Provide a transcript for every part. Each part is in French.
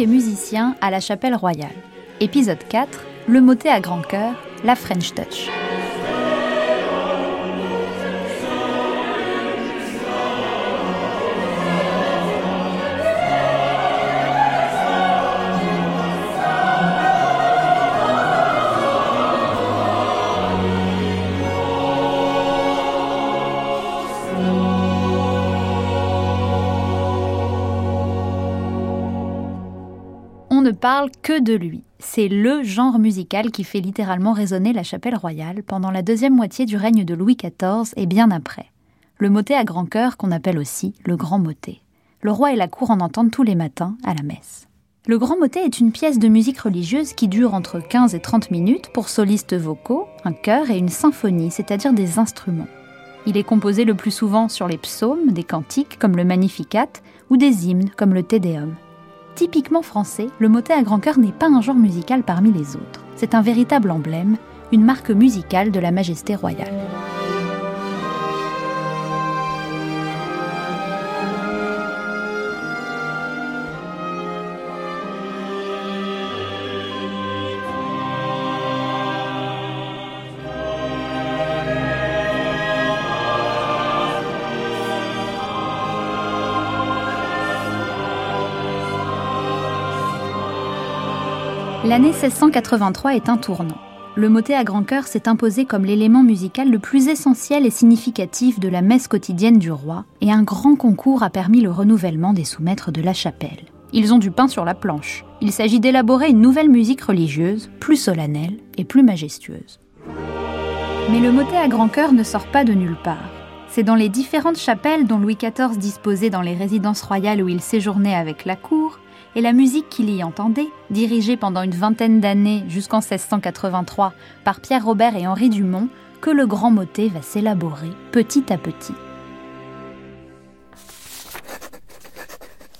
Et musiciens à la Chapelle Royale. Épisode 4 Le motet à grand cœur, la French Touch. Parle que de lui. C'est le genre musical qui fait littéralement résonner la chapelle royale pendant la deuxième moitié du règne de Louis XIV et bien après. Le motet à grand cœur qu'on appelle aussi le grand motet. Le roi et la cour en entendent tous les matins à la messe. Le grand motet est une pièce de musique religieuse qui dure entre 15 et 30 minutes pour solistes vocaux, un chœur et une symphonie, c'est-à-dire des instruments. Il est composé le plus souvent sur les psaumes, des cantiques comme le Magnificat ou des hymnes comme le Te Deum. Typiquement français, le motet à grand cœur n'est pas un genre musical parmi les autres. C'est un véritable emblème, une marque musicale de la majesté royale. L'année 1683 est un tournant. Le motet à grand cœur s'est imposé comme l'élément musical le plus essentiel et significatif de la messe quotidienne du roi, et un grand concours a permis le renouvellement des sous-maîtres de la chapelle. Ils ont du pain sur la planche. Il s'agit d'élaborer une nouvelle musique religieuse, plus solennelle et plus majestueuse. Mais le motet à grand cœur ne sort pas de nulle part. C'est dans les différentes chapelles dont Louis XIV disposait dans les résidences royales où il séjournait avec la cour, et la musique qu'il y entendait, dirigée pendant une vingtaine d'années jusqu'en 1683 par Pierre Robert et Henri Dumont, que le grand motet va s'élaborer petit à petit.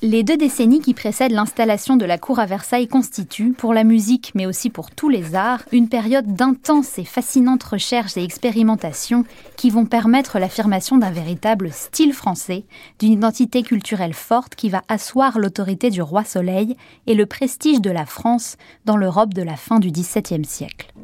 Les deux décennies qui précèdent l'installation de la cour à Versailles constituent, pour la musique mais aussi pour tous les arts, une période d'intenses et fascinantes recherches et expérimentations qui vont permettre l'affirmation d'un véritable style français, d'une identité culturelle forte qui va asseoir l'autorité du roi Soleil et le prestige de la France dans l'Europe de la fin du XVIIe siècle.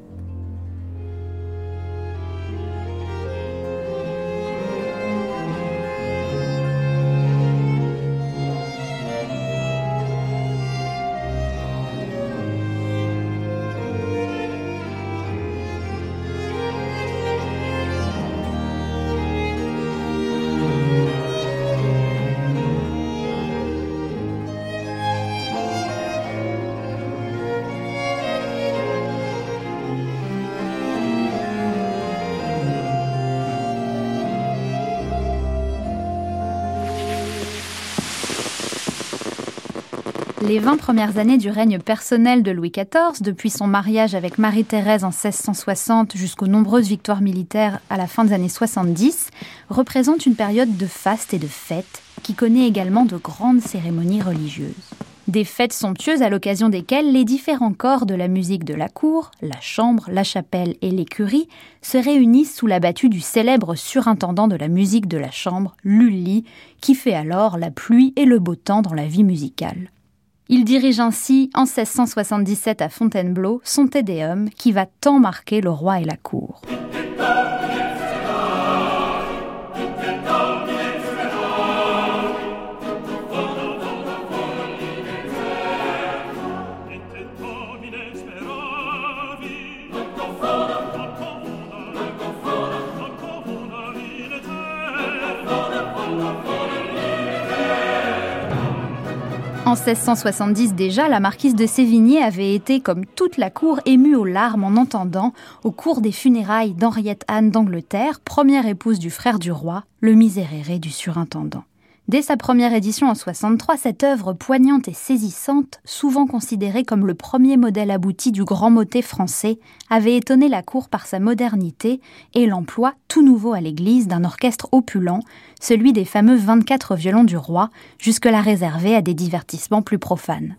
Les 20 premières années du règne personnel de Louis XIV, depuis son mariage avec Marie-Thérèse en 1660 jusqu'aux nombreuses victoires militaires à la fin des années 70, représentent une période de faste et de fête qui connaît également de grandes cérémonies religieuses. Des fêtes somptueuses à l'occasion desquelles les différents corps de la musique de la cour, la chambre, la chapelle et l'écurie, se réunissent sous la battue du célèbre surintendant de la musique de la chambre, Lully, qui fait alors la pluie et le beau temps dans la vie musicale. Il dirige ainsi, en 1677 à Fontainebleau, son Tédéum qui va tant marquer le roi et la cour. 1670 déjà, la marquise de Sévigné avait été, comme toute la cour, émue aux larmes en entendant, au cours des funérailles d'Henriette Anne d'Angleterre, première épouse du frère du roi, le miséréré du surintendant. Dès sa première édition en 63, cette œuvre poignante et saisissante, souvent considérée comme le premier modèle abouti du grand motet français, avait étonné la cour par sa modernité et l'emploi tout nouveau à l'église d'un orchestre opulent, celui des fameux 24 violons du roi, jusque-là réservé à des divertissements plus profanes.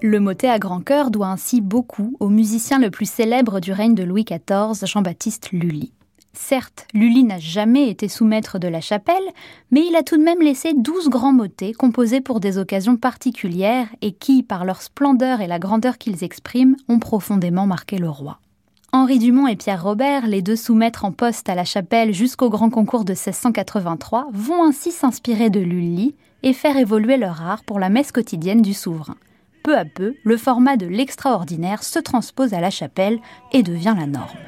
Le motet à grand cœur doit ainsi beaucoup au musicien le plus célèbre du règne de Louis XIV, Jean-Baptiste Lully. Certes, Lully n'a jamais été sous-maître de la chapelle, mais il a tout de même laissé douze grands motets composés pour des occasions particulières et qui, par leur splendeur et la grandeur qu'ils expriment, ont profondément marqué le roi. Henri Dumont et Pierre Robert, les deux sous-maîtres en poste à la chapelle jusqu'au grand concours de 1683, vont ainsi s'inspirer de Lully et faire évoluer leur art pour la messe quotidienne du souverain. Peu à peu, le format de l'extraordinaire se transpose à la chapelle et devient la norme.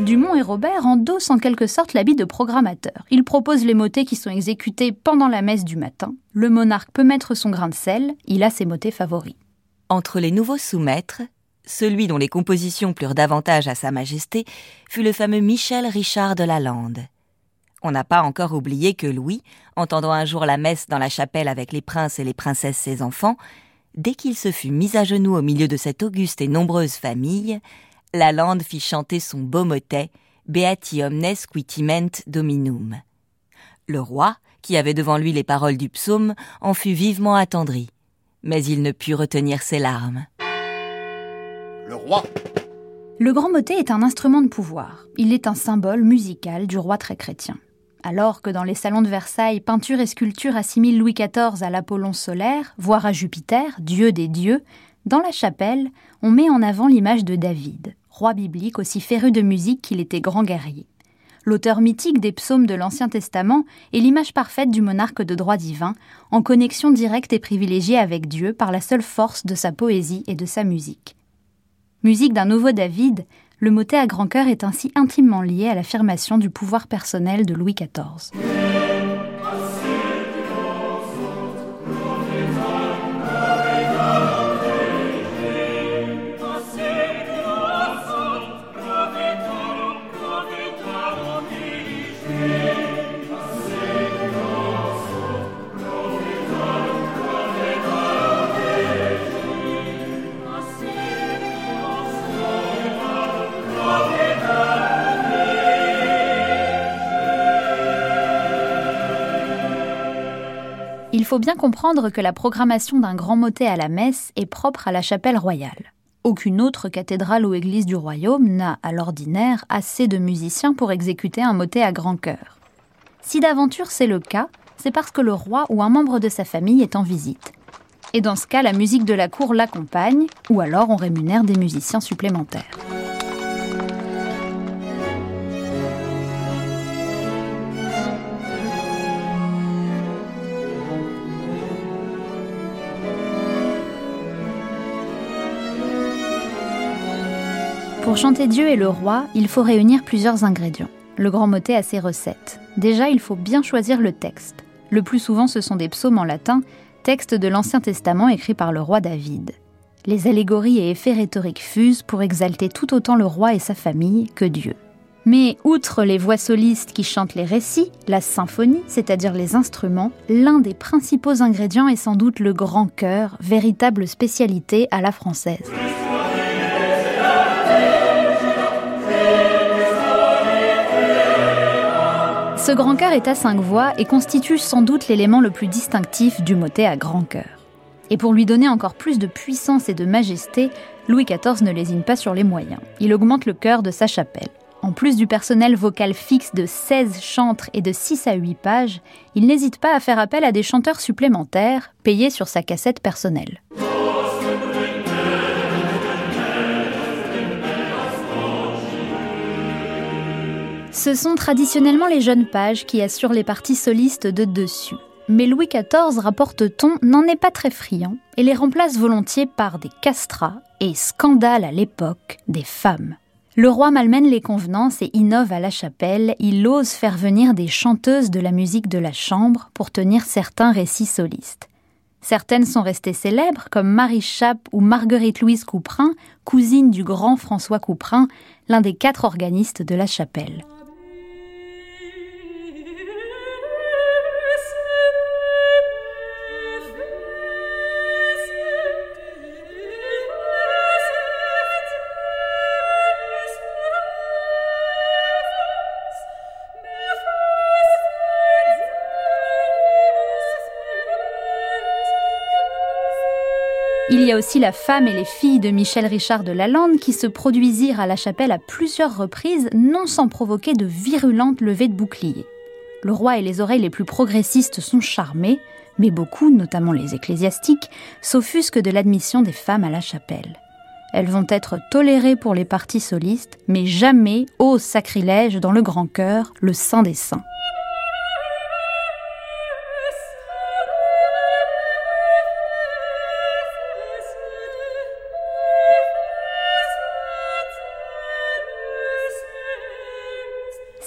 Dumont et Robert endossent en quelque sorte l'habit de programmateur. Ils proposent les motets qui sont exécutés pendant la messe du matin. Le monarque peut mettre son grain de sel, il a ses motets favoris. Entre les nouveaux sous-maîtres, celui dont les compositions plurent davantage à Sa Majesté fut le fameux Michel Richard de Lalande. On n'a pas encore oublié que Louis, entendant un jour la messe dans la chapelle avec les princes et les princesses ses enfants, dès qu'il se fut mis à genoux au milieu de cette auguste et nombreuse famille, la lande fit chanter son beau motet Beati omnes quitiment dominum. Le roi, qui avait devant lui les paroles du psaume, en fut vivement attendri, mais il ne put retenir ses larmes. Le roi Le grand motet est un instrument de pouvoir. Il est un symbole musical du roi très chrétien. Alors que dans les salons de Versailles, peinture et sculpture assimilent Louis XIV à l'Apollon solaire, voire à Jupiter, dieu des dieux, dans la chapelle, on met en avant l'image de David, roi biblique aussi féru de musique qu'il était grand guerrier. L'auteur mythique des psaumes de l'Ancien Testament est l'image parfaite du monarque de droit divin, en connexion directe et privilégiée avec Dieu par la seule force de sa poésie et de sa musique. Musique d'un nouveau David, le motet à grand cœur est ainsi intimement lié à l'affirmation du pouvoir personnel de Louis XIV. Il faut bien comprendre que la programmation d'un grand motet à la messe est propre à la chapelle royale. Aucune autre cathédrale ou église du royaume n'a, à l'ordinaire, assez de musiciens pour exécuter un motet à grand cœur. Si d'aventure c'est le cas, c'est parce que le roi ou un membre de sa famille est en visite. Et dans ce cas, la musique de la cour l'accompagne, ou alors on rémunère des musiciens supplémentaires. Pour chanter Dieu et le roi, il faut réunir plusieurs ingrédients. Le grand motet a ses recettes. Déjà, il faut bien choisir le texte. Le plus souvent, ce sont des psaumes en latin, textes de l'Ancien Testament écrits par le roi David. Les allégories et effets rhétoriques fusent pour exalter tout autant le roi et sa famille que Dieu. Mais outre les voix solistes qui chantent les récits, la symphonie, c'est-à-dire les instruments, l'un des principaux ingrédients est sans doute le grand chœur, véritable spécialité à la française. Ce grand chœur est à cinq voix et constitue sans doute l'élément le plus distinctif du motet à grand chœur. Et pour lui donner encore plus de puissance et de majesté, Louis XIV ne lésine pas sur les moyens. Il augmente le chœur de sa chapelle. En plus du personnel vocal fixe de 16 chantres et de 6 à 8 pages, il n'hésite pas à faire appel à des chanteurs supplémentaires, payés sur sa cassette personnelle. Ce sont traditionnellement les jeunes pages qui assurent les parties solistes de dessus. Mais Louis XIV, rapporte-t-on, n'en est pas très friand et les remplace volontiers par des castrats et, scandale à l'époque, des femmes. Le roi malmène les convenances et innove à la chapelle, il ose faire venir des chanteuses de la musique de la chambre pour tenir certains récits solistes. Certaines sont restées célèbres, comme Marie Chappe ou Marguerite-Louise Couperin, cousine du grand François Couperin, l'un des quatre organistes de la chapelle. Y a aussi la femme et les filles de Michel Richard de Lalande qui se produisirent à la chapelle à plusieurs reprises, non sans provoquer de virulentes levées de boucliers. Le roi et les oreilles les plus progressistes sont charmés, mais beaucoup, notamment les ecclésiastiques, s'offusquent de l'admission des femmes à la chapelle. Elles vont être tolérées pour les parties solistes, mais jamais, ô sacrilège, dans le grand chœur, le saint des saints.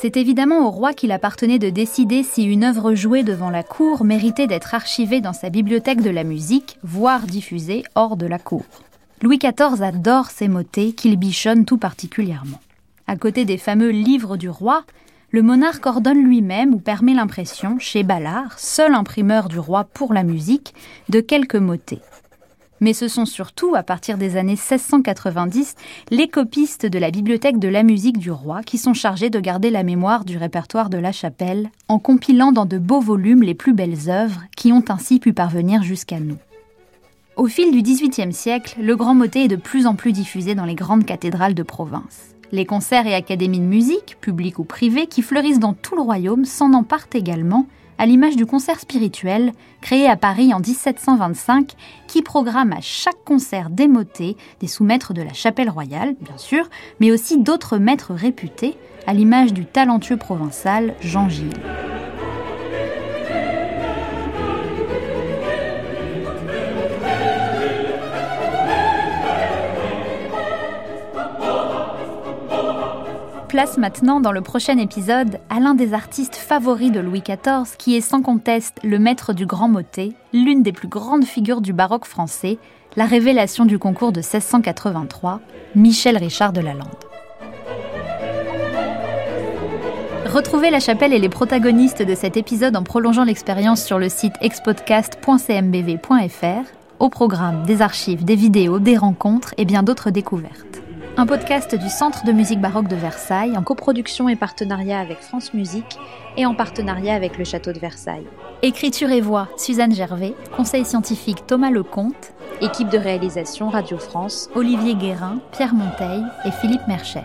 C'est évidemment au roi qu'il appartenait de décider si une œuvre jouée devant la cour méritait d'être archivée dans sa bibliothèque de la musique, voire diffusée hors de la cour. Louis XIV adore ces motets qu'il bichonne tout particulièrement. À côté des fameux livres du roi, le monarque ordonne lui-même ou permet l'impression, chez Ballard, seul imprimeur du roi pour la musique, de quelques motets. Mais ce sont surtout, à partir des années 1690, les copistes de la Bibliothèque de la musique du roi qui sont chargés de garder la mémoire du répertoire de la chapelle, en compilant dans de beaux volumes les plus belles œuvres qui ont ainsi pu parvenir jusqu'à nous. Au fil du XVIIIe siècle, le grand motet est de plus en plus diffusé dans les grandes cathédrales de province. Les concerts et académies de musique, publiques ou privées, qui fleurissent dans tout le royaume, s'en emparent également, à l'image du concert spirituel, créé à Paris en 1725, qui programme à chaque concert des motets des sous-maîtres de la chapelle royale, bien sûr, mais aussi d'autres maîtres réputés, à l'image du talentueux provençal Jean Gilles. Place maintenant dans le prochain épisode à l'un des artistes favoris de Louis XIV, qui est sans conteste le maître du grand motet, l'une des plus grandes figures du baroque français, la révélation du concours de 1683, Michel Richard de Lalande. Retrouvez la chapelle et les protagonistes de cet épisode en prolongeant l'expérience sur le site expodcast.cmbv.fr, au programme des archives, des vidéos, des rencontres et bien d'autres découvertes un podcast du Centre de musique baroque de Versailles en coproduction et partenariat avec France Musique et en partenariat avec le Château de Versailles. Écriture et voix, Suzanne Gervais, conseil scientifique Thomas Lecomte, équipe de réalisation Radio France, Olivier Guérin, Pierre Monteil et Philippe Mercher.